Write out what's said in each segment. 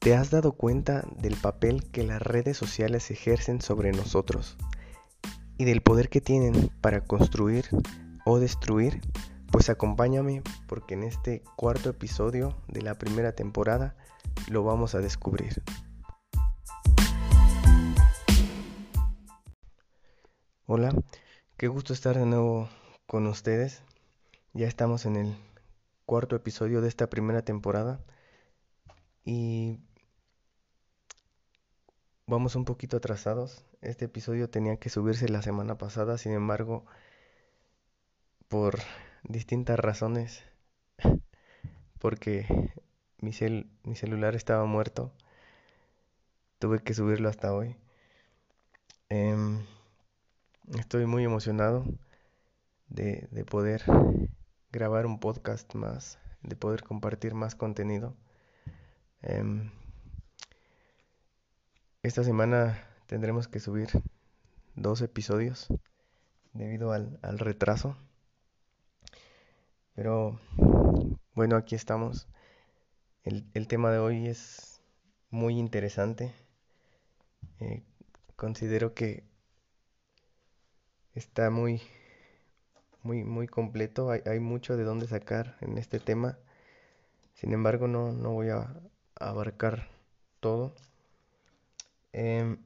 ¿Te has dado cuenta del papel que las redes sociales ejercen sobre nosotros y del poder que tienen para construir o destruir? Pues acompáñame porque en este cuarto episodio de la primera temporada lo vamos a descubrir. Hola, qué gusto estar de nuevo con ustedes. Ya estamos en el cuarto episodio de esta primera temporada y Vamos un poquito atrasados. Este episodio tenía que subirse la semana pasada, sin embargo, por distintas razones, porque mi, mi celular estaba muerto, tuve que subirlo hasta hoy. Em, estoy muy emocionado de, de poder grabar un podcast más, de poder compartir más contenido. Em, esta semana tendremos que subir dos episodios debido al, retraso. Pero bueno, aquí estamos. El, tema de hoy es muy interesante. Eh, considero que está muy, muy, muy completo. Hay, hay, mucho de dónde sacar en este tema. Sin embargo, no, no voy a abarcar todo. Em,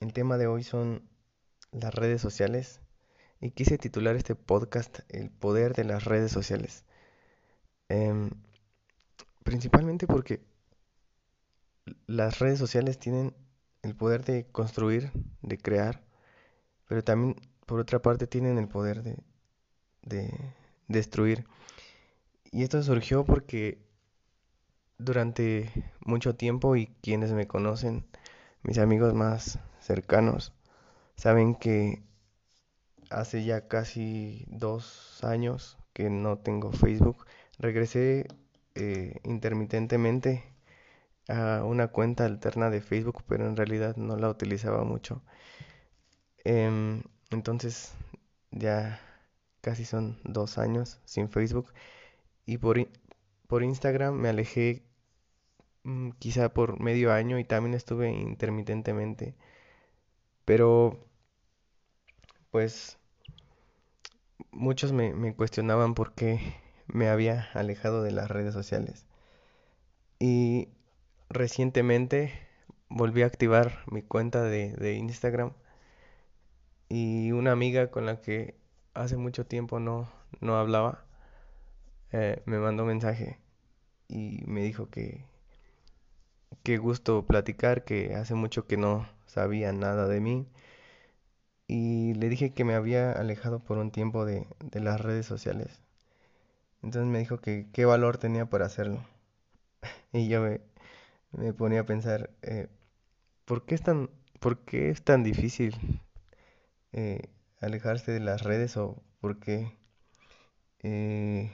el tema de hoy son las redes sociales y quise titular este podcast El poder de las redes sociales. Em, principalmente porque las redes sociales tienen el poder de construir, de crear, pero también por otra parte tienen el poder de, de destruir. Y esto surgió porque durante mucho tiempo y quienes me conocen mis amigos más cercanos saben que hace ya casi dos años que no tengo Facebook. Regresé eh, intermitentemente a una cuenta alterna de Facebook, pero en realidad no la utilizaba mucho. Em, entonces ya casi son dos años sin Facebook. Y por, por Instagram me alejé quizá por medio año y también estuve intermitentemente. Pero, pues, muchos me, cuestionaban por qué me había alejado de las redes sociales. Y recientemente volví a activar mi cuenta de, de Instagram y una amiga con la que hace mucho tiempo no, no hablaba eh, me mandó un mensaje y me dijo que, qué gusto platicar, que hace mucho que no sabía nada de mí. Y le dije que me había alejado por un tiempo de, las redes sociales. Entonces me dijo que qué valor tenía para hacerlo. y yo me, me, ponía a pensar, eh, ¿por, qué es tan, ¿por qué es tan difícil eh, alejarse de las redes o por qué eh,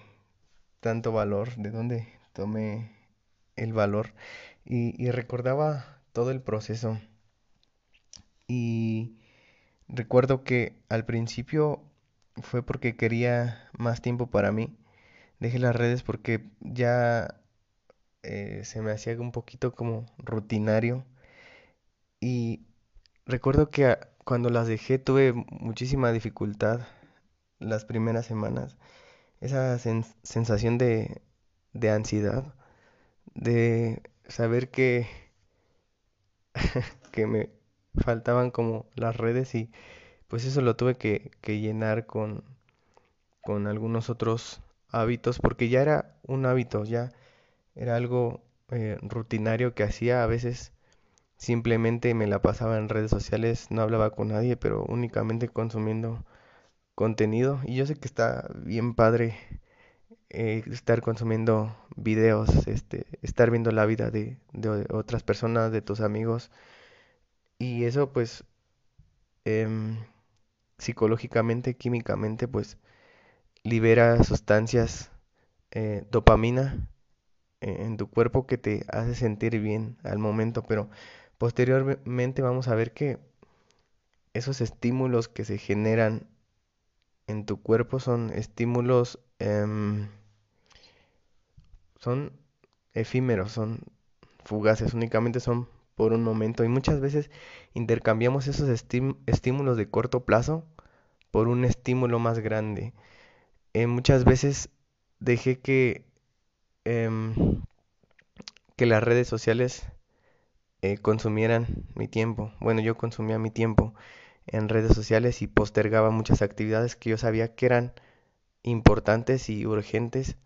tanto valor? ¿De dónde tomé el valor? Y, recordaba todo el proceso. Y recuerdo que al principio fue porque quería más tiempo para mí. Dejé las redes porque ya eh, se me hacía un poquito como rutinario. Y recuerdo que cuando las dejé tuve muchísima dificultad las primeras semanas. Esa sensación de, de ansiedad, de saber que, que me faltaban como las redes y pues eso lo tuve que, llenar con, con algunos otros hábitos porque ya era un hábito, ya era algo eh, rutinario que hacía a veces simplemente me la pasaba en redes sociales, no hablaba con nadie, pero únicamente consumiendo contenido y yo sé que está bien padre eh, estar consumiendo videos, este, estar viendo la vida de, otras personas, de tus amigos. Y eso pues em, psicológicamente, químicamente, pues libera sustancias, eh, dopamina eh, en tu cuerpo que te hace sentir bien al momento, pero posteriormente vamos a ver que esos estímulos que se generan en tu cuerpo son estímulos em, son efímeros, son, fugaces, únicamente son por un momento y muchas veces intercambiamos esos estímulos de corto plazo por un estímulo más grande. Eh, muchas veces dejé que, em, que las redes sociales eh, consumieran mi tiempo. Bueno, yo consumía mi tiempo en redes sociales y postergaba muchas actividades que yo sabía que eran importantes y urgentes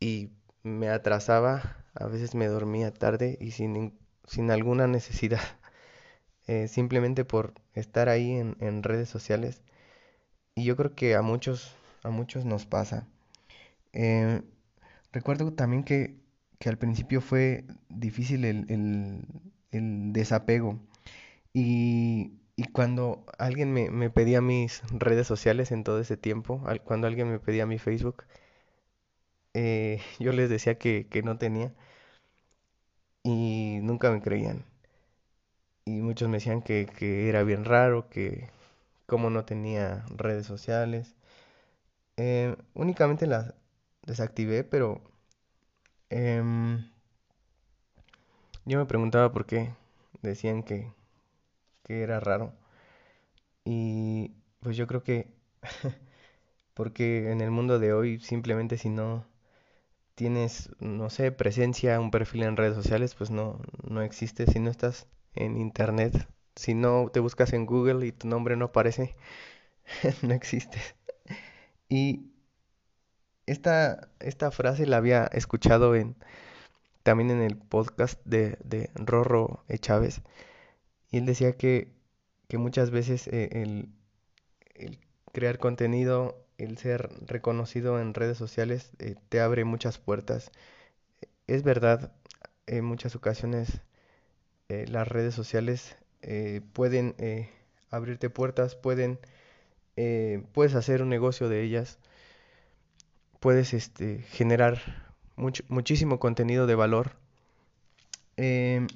y me atrasaba, a veces me dormía tarde y sin, sin alguna necesidad, eh, simplemente por estar ahí en, en redes sociales. Y yo creo que a muchos, a muchos nos pasa. Eh, recuerdo también que, que, al principio fue difícil el, el, el desapego. Y, y, cuando alguien me, me, pedía mis redes sociales en todo ese tiempo, cuando alguien me pedía mi Facebook, eh, yo les decía que, que no tenía y nunca me creían. Y muchos me decían que, que era bien raro, que como no tenía redes sociales. Eh, únicamente las desactivé, pero em, yo me preguntaba por qué decían que, que era raro. Y pues yo creo que porque en el mundo de hoy simplemente si no tienes, no sé, presencia, un perfil en redes sociales, pues no, no existe. Si no estás en internet, si no te buscas en Google y tu nombre no aparece, no existes. Y esta, esta frase la había escuchado en, también en el podcast de, de Rorro Chávez. Y él decía que, que muchas veces eh, el, el, crear contenido, el ser reconocido en redes sociales, eh, te abre muchas puertas. Es verdad, en muchas ocasiones eh, las redes sociales eh, pueden abrirte puertas, pueden, puedes hacer un negocio de ellas, puedes este, generar muchísimo contenido de valor. Em,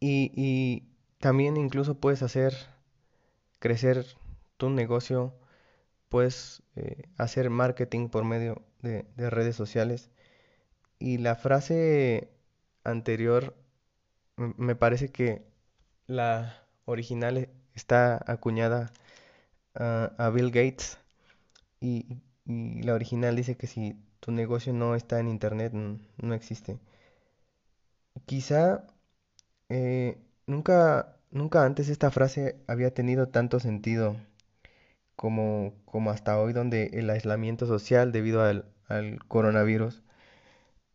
y, y, también incluso puedes hacer crecer tu negocio, puedes hacer marketing por medio de, de redes sociales. Y la frase anterior me parece que la original está acuñada a, Bill Gates y, la original dice que si tu negocio no está en internet no existe. Quizá eh, nunca, nunca antes esta frase había tenido tanto sentido como, como hasta hoy donde el aislamiento social debido al, al coronavirus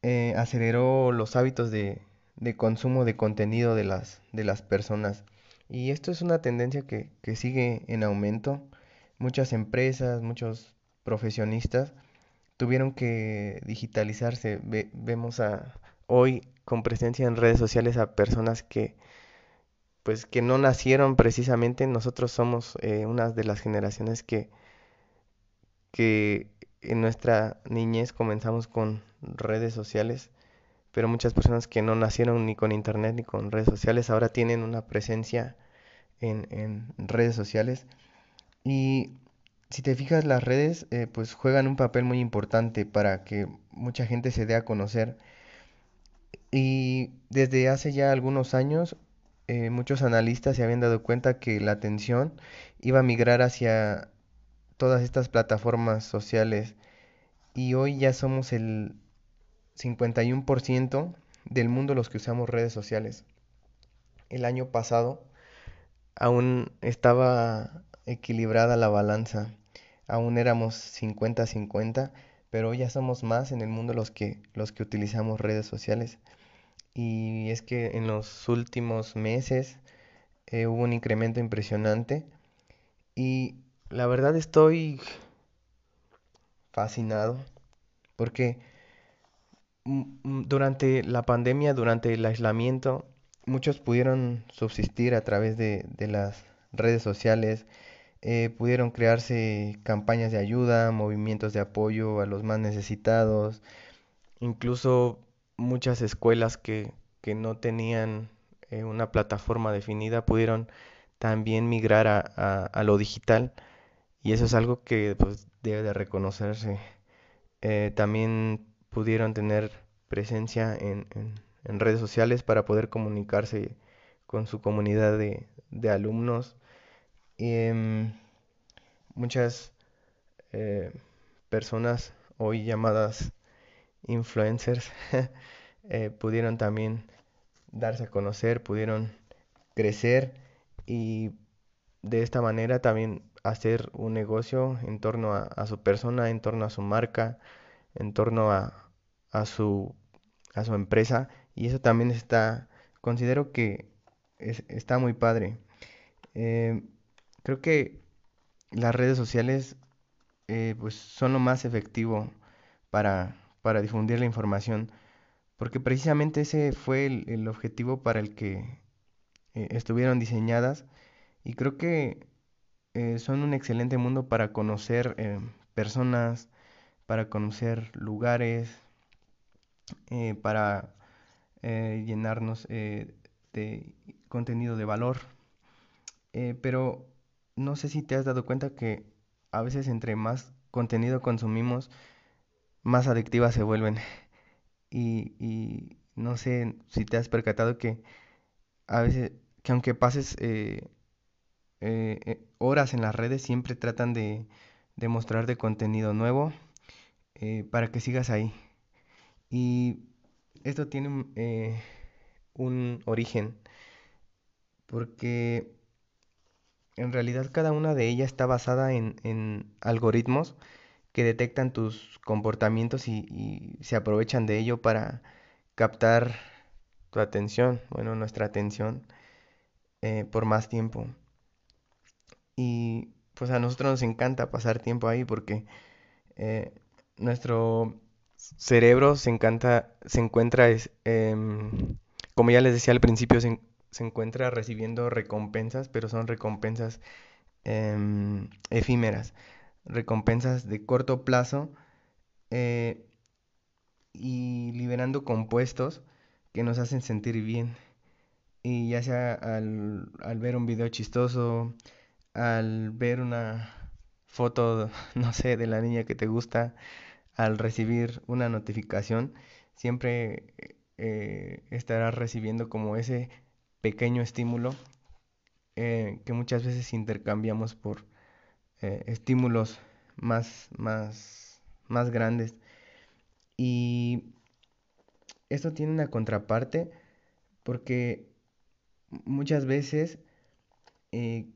eh, aceleró los hábitos de, de consumo de contenido de las, de las personas. Y esto es una tendencia que, que sigue en aumento. Muchas empresas, muchos profesionistas tuvieron que digitalizarse. vemos a hoy con presencia en redes sociales a personas que pues que no nacieron precisamente. Nosotros somos eh, una de las generaciones que, que en nuestra niñez comenzamos con redes sociales pero muchas personas que no nacieron ni con internet ni con redes sociales ahora tienen una presencia en, en redes sociales. Y si te fijas, las redes eh, pues juegan un papel muy importante para que mucha gente se dé a conocer. Y desde hace ya algunos años, eh, muchos analistas se habían dado cuenta que la atención iba a migrar hacia todas estas plataformas sociales. Y hoy ya somos el 51% del mundo los que usamos redes sociales. El año pasado aún estaba equilibrada la balanza, aún éramos 50-50, pero hoy ya somos más en el mundo los que, los que utilizamos redes sociales. Y es que en los últimos meses eh, hubo un incremento impresionante y la verdad estoy fascinado porque durante la pandemia, durante el aislamiento, muchos pudieron subsistir a través de, de las redes sociales, eh, pudieron crearse campañas de ayuda, movimientos de apoyo a los más necesitados, incluso muchas escuelas que, que no tenían eh, una plataforma definida pudieron también migrar a, a, lo digital y eso es algo que pues, debe de reconocerse. Eh, también pudieron tener presencia en, redes sociales para poder comunicarse con su comunidad de, alumnos. Y, em, muchas eh, personas hoy llamadas influencers eh, pudieron también darse a conocer, pudieron crecer y de esta manera también hacer un negocio en torno a, su persona, en torno a su marca, en torno a, a, su, a su empresa. Y eso también está, considero que está muy padre. Eh, creo que las redes sociales eh, pues son lo más efectivo para, para difundir la información, porque precisamente ese fue el, objetivo para el que eh, estuvieron diseñadas y creo que eh, son un excelente mundo para conocer personas, para conocer lugares, para llenarnos de contenido de valor. pero no sé si te has dado cuenta que a veces entre más contenido consumimos, más adictivas se vuelven. Y, no sé si te has percatado que a veces, que aunque pases eh, eh, eh, horas en las redes, siempre tratan de, de mostrarte contenido nuevo para que sigas ahí. Y esto tiene un origen, porque en realidad cada una de ellas está basada en, algoritmos que detectan tus comportamientos y, se aprovechan de ello para captar tu atención, bueno, nuestra atención eh, por más tiempo. Y pues a nosotros nos encanta pasar tiempo ahí porque eh, nuestro cerebro se encanta, se encuentra, em, como ya les decía al principio, se, encuentra recibiendo recompensas, pero son recompensas em, efímeras, recompensas de corto plazo eh, y liberando compuestos que nos hacen sentir bien. Y ya sea al, ver un video chistoso, al ver una foto, no sé, de la niña que te gusta, al recibir una notificación, siempre eh, estarás recibiendo como ese pequeño estímulo eh, que muchas veces intercambiamos por eh, estímulos más, más, más grandes. Y esto tiene una contraparte porque muchas veces eh,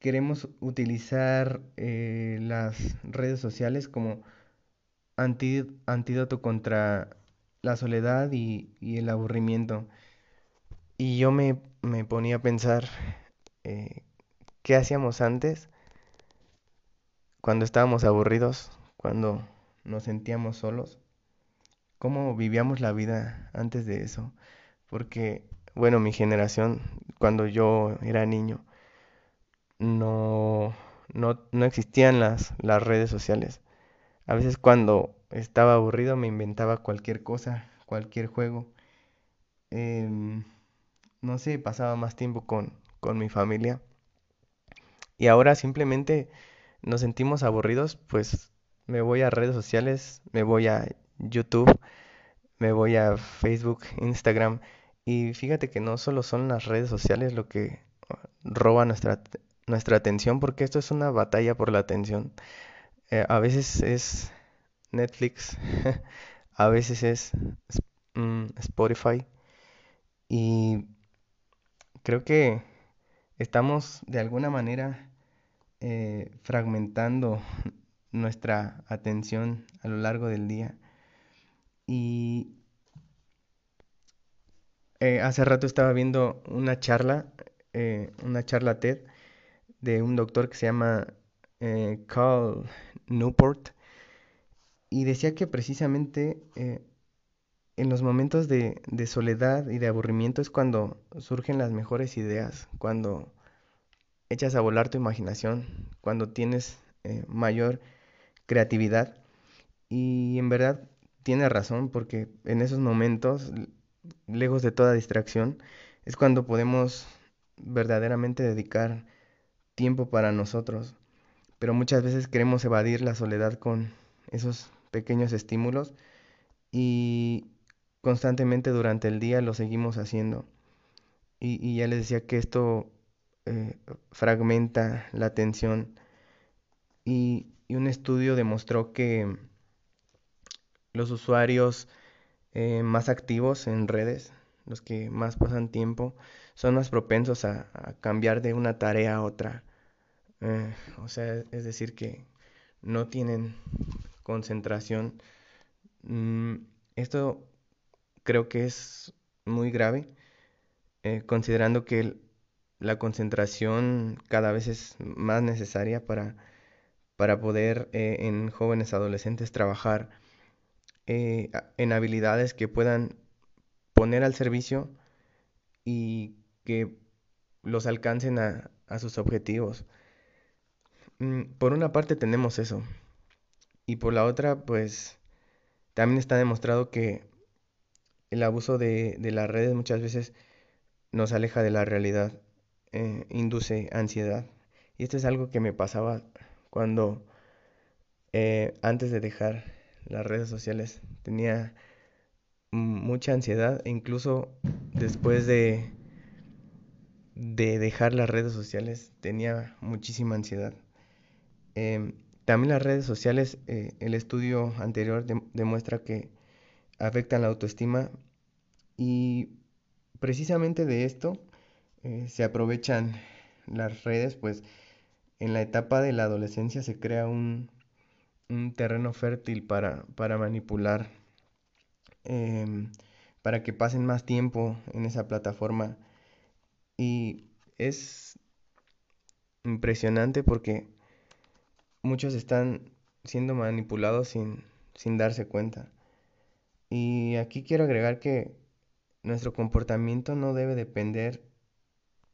queremos utilizar las redes sociales como antídoto contra la soledad y el aburrimiento. Y yo me, ponía a pensar, eh, ¿qué hacíamos antes? Cuando estábamos aburridos, cuando nos sentíamos solos. ¿Cómo vivíamos la vida antes de eso? Porque, bueno, mi generación, cuando yo era niño, no, no, no existían las, las redes sociales. A veces cuando estaba aburrido me inventaba cualquier cosa, cualquier juego. Em, no sé, pasaba más tiempo con, con mi familia. Y ahora simplemente nos sentimos aburridos, pues me voy a redes sociales, me voy a YouTube, me voy a Facebook, Instagram. Y fíjate que no solo son las redes sociales lo que roba nuestra, nuestra atención, porque esto es una batalla por la atención. Eh, a veces es Netflix, a veces es mm, Spotify. Y creo que estamos de alguna manera eh, fragmentando nuestra atención a lo largo del día. Y eh, hace rato estaba viendo una charla, eh, una charla TED de un doctor que se llama Carl Newport y decía que precisamente en los momentos de, soledad y de aburrimiento es cuando surgen las mejores ideas, cuando echas a volar tu imaginación, cuando tienes eh, mayor creatividad. Y en verdad tiene razón porque en esos momentos, lejos de toda distracción, es cuando podemos verdaderamente dedicar tiempo para nosotros. Pero muchas veces queremos evadir la soledad con esos pequeños estímulos y constantemente durante el día lo seguimos haciendo. Y, ya les decía que esto eh, fragmenta la atención. Y, un estudio demostró que los usuarios eh, más activos en redes, los que más pasan tiempo, son más propensos a, cambiar de una tarea a otra. Eh, o sea, es decir, que no tienen concentración. Mm, esto creo que es muy grave, considerando que la concentración cada vez es más necesaria para, para poder eh, en jóvenes adolescentes trabajar eh, en habilidades que puedan poner al servicio y que los alcancen a, a sus objetivos. Mm, por una parte tenemos eso y por la otra pues también está demostrado que el abuso de, las redes muchas veces nos aleja de la realidad, eh, induce ansiedad. Y esto es algo que me pasaba cuando eh, antes de dejar las redes sociales tenía mucha ansiedad e incluso después de, de dejar las redes sociales tenía muchísima ansiedad. Em, también las redes sociales, eh, el estudio anterior demuestra que afectan la autoestima y precisamente de esto eh, se aprovechan las redes, pues en la etapa de la adolescencia se crea un, terreno fértil para, manipular, em, para que pasen más tiempo en esa plataforma. Y es impresionante porque muchos están siendo manipulados sin, sin darse cuenta. Y aquí quiero agregar que nuestro comportamiento no debe depender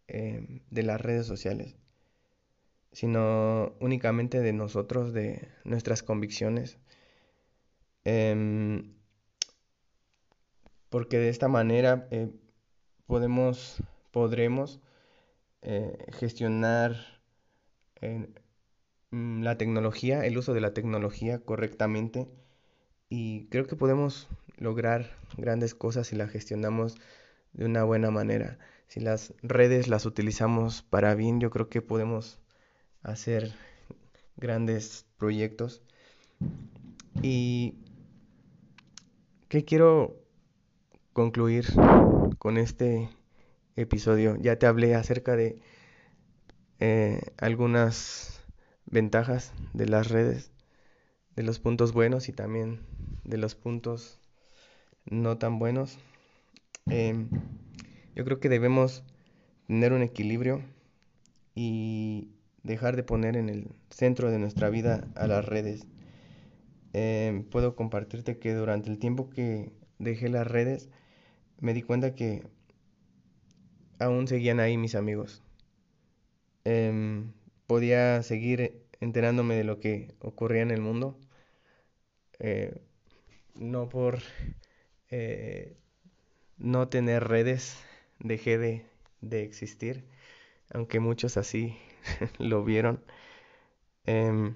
em, de las redes sociales, sino únicamente de nosotros, de nuestras convicciones. Em, porque de esta manera eh, podemos, podremos eh, gestionar mm, la tecnología, el uso de la tecnología correctamente y creo que podemos lograr grandes cosas si la gestionamos de una buena manera. Si las redes las utilizamos para bien, yo creo que podemos hacer grandes proyectos. Y ¿qué quiero concluir con este episodio? Ya te hablé acerca de eh, algunas ventajas de las redes, de los puntos buenos y también de los puntos no tan buenos. Em, yo creo que debemos tener un equilibrio y dejar de poner en el centro de nuestra vida a las redes. Em, puedo compartirte que durante el tiempo que dejé las redes me di cuenta que aún seguían ahí mis amigos. Em, podía seguir enterándome de lo que ocurría en el mundo. Eh, no por eh, no tener redes dejé de, de, existir, aunque muchos así lo vieron. Em,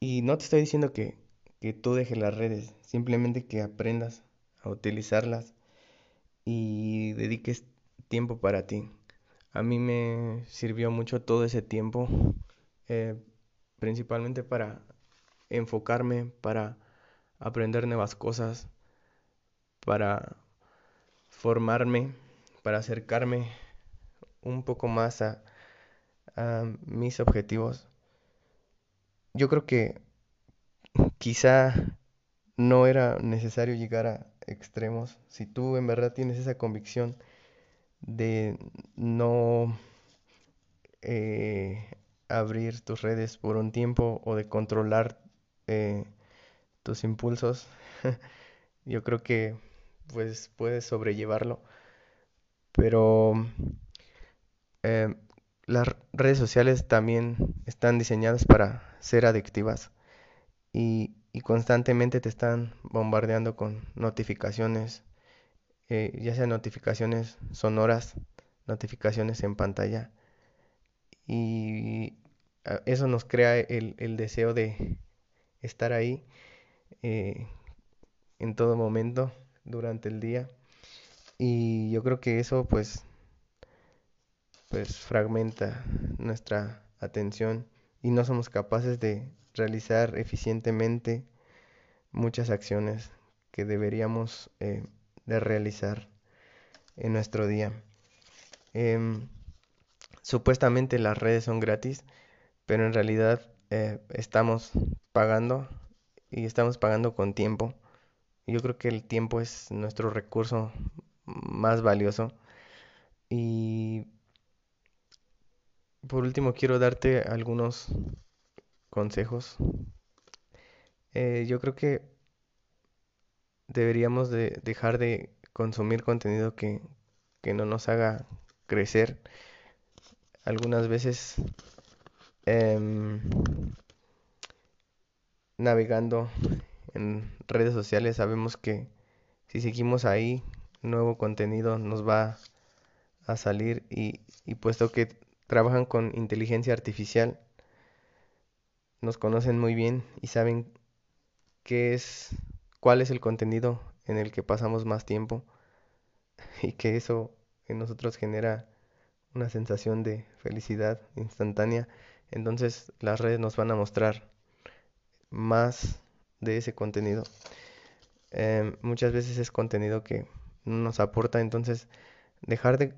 y no te estoy diciendo que, que tú dejes las redes, simplemente que aprendas a utilizarlas y dediques tiempo para ti. A mí me sirvió mucho todo ese tiempo, eh, principalmente para enfocarme, para aprender nuevas cosas, para formarme, para acercarme un poco más a, mis objetivos. Yo creo que quizá no era necesario llegar a extremos. Si tú en verdad tienes esa convicción de no eh, abrir tus redes por un tiempo o de controlar eh, tus impulsos, yo creo que pues puedes sobrellevarlo. Pero eh, las redes sociales también están diseñadas para ser adictivas y, constantemente te están bombardeando con notificaciones, eh, ya sean notificaciones sonoras, notificaciones en pantalla. Y eso nos crea el deseo de estar ahí eh, en todo momento durante el día. Y yo creo que eso pues pues fragmenta nuestra atención y no somos capaces de realizar eficientemente muchas acciones que deberíamos eh, de realizar en nuestro día. Em, supuestamente las redes son gratis, pero en realidad eh, estamos pagando y estamos pagando con tiempo. Yo creo que el tiempo es nuestro recurso más valioso. Y por último quiero darte algunos consejos. Eh, yo creo que deberíamos de dejar de consumir contenido que, que no nos haga crecer. Algunas veces em, navegando en redes sociales sabemos que si seguimos ahí, nuevo contenido nos va a salir y, y puesto que trabajan con inteligencia artificial, nos conocen muy bien y saben qué es, cuál es el contenido en el que pasamos más tiempo y que eso en nosotros genera una sensación de felicidad instantánea. Entonces las redes nos van a mostrar más de ese contenido. Em, muchas veces es contenido que no nos aporta, entonces dejar de,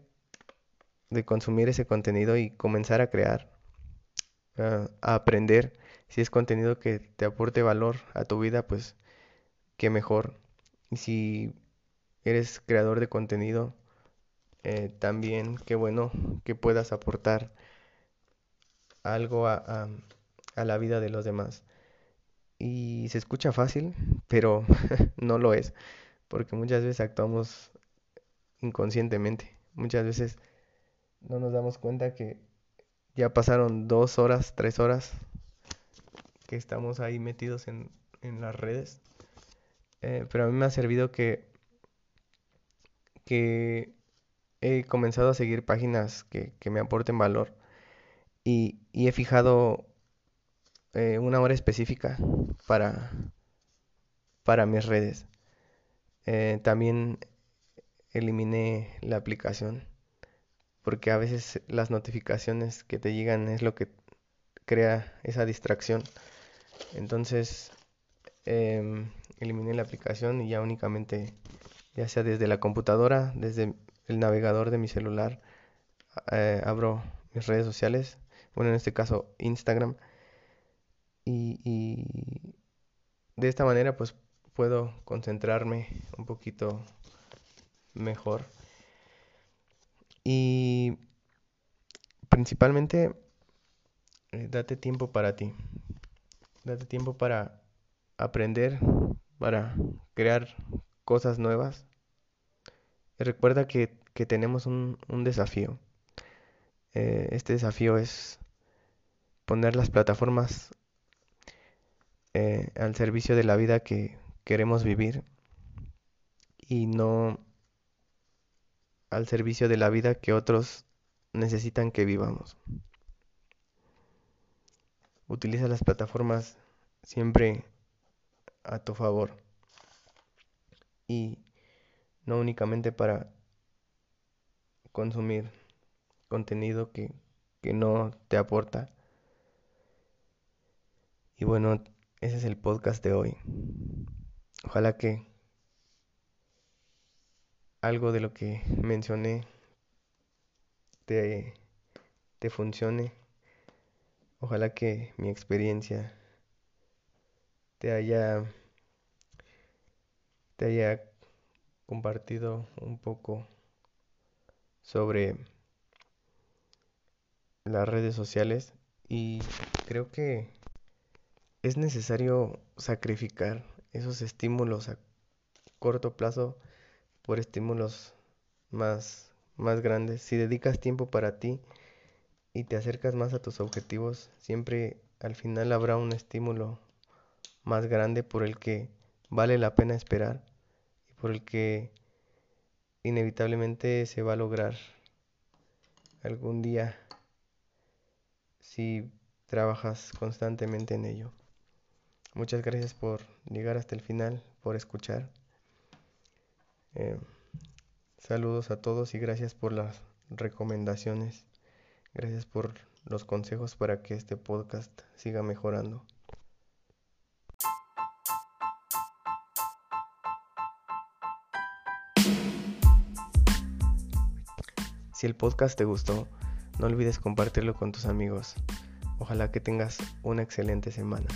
de consumir ese contenido y comenzar a crear, a aprender. Si es contenido que te aporte valor a tu vida, pues qué mejor. Y si eres creador de contenido, eh, también qué bueno que puedas aportar algo a, a la vida de los demás. Y se escucha fácil, pero no lo es, porque muchas veces actuamos inconscientemente. Muchas veces no nos damos cuenta que ya pasaron dos horas, tres horas que estamos ahí metidos en, en las redes. Eh, pero a mí me ha servido que, que he comenzado a seguir páginas que, que me aporten valor y, y he fijado eh, una hora específica para, para mis redes. Eh, también eliminé la aplicación porque a veces las notificaciones que te llegan es lo que crea esa distracción. Entonces em, eliminé la aplicación y ya únicamente, ya sea desde la computadora, desde el navegador de mi celular, eh, abro mis redes sociales, bueno en este caso Instagram y, de esta manera pues puedo concentrarme un poquito mejor. Y principalmente eh, date tiempo para ti. Date tiempo para aprender, para crear cosas nuevas. Recuerda que, tenemos un, desafío. Eh, este desafío es poner las plataformas eh, al servicio de la vida que queremos vivir y no al servicio de la vida que otros necesitan que vivamos. Utiliza las plataformas siempre a tu favor y no únicamente para consumir contenido que, que no te aporta. Y bueno, ese es el podcast de hoy. Ojalá que algo de lo que mencioné te, te funcione. Ojalá que mi experiencia te haya te haya compartido un poco sobre las redes sociales y creo que es necesario sacrificar esos estímulos a corto plazo por estímulos más, más grandes. Si dedicas tiempo para ti y te acercas más a tus objetivos, siempre al final habrá un estímulo más grande por el que vale la pena esperar y por el que inevitablemente se va a lograr algún día si trabajas constantemente en ello. Muchas gracias por llegar hasta el final, por escuchar. Eh, saludos a todos y gracias por las recomendaciones. Gracias por los consejos para que este podcast siga mejorando. Si el podcast te gustó, no olvides compartirlo con tus amigos. Ojalá que tengas una excelente semana.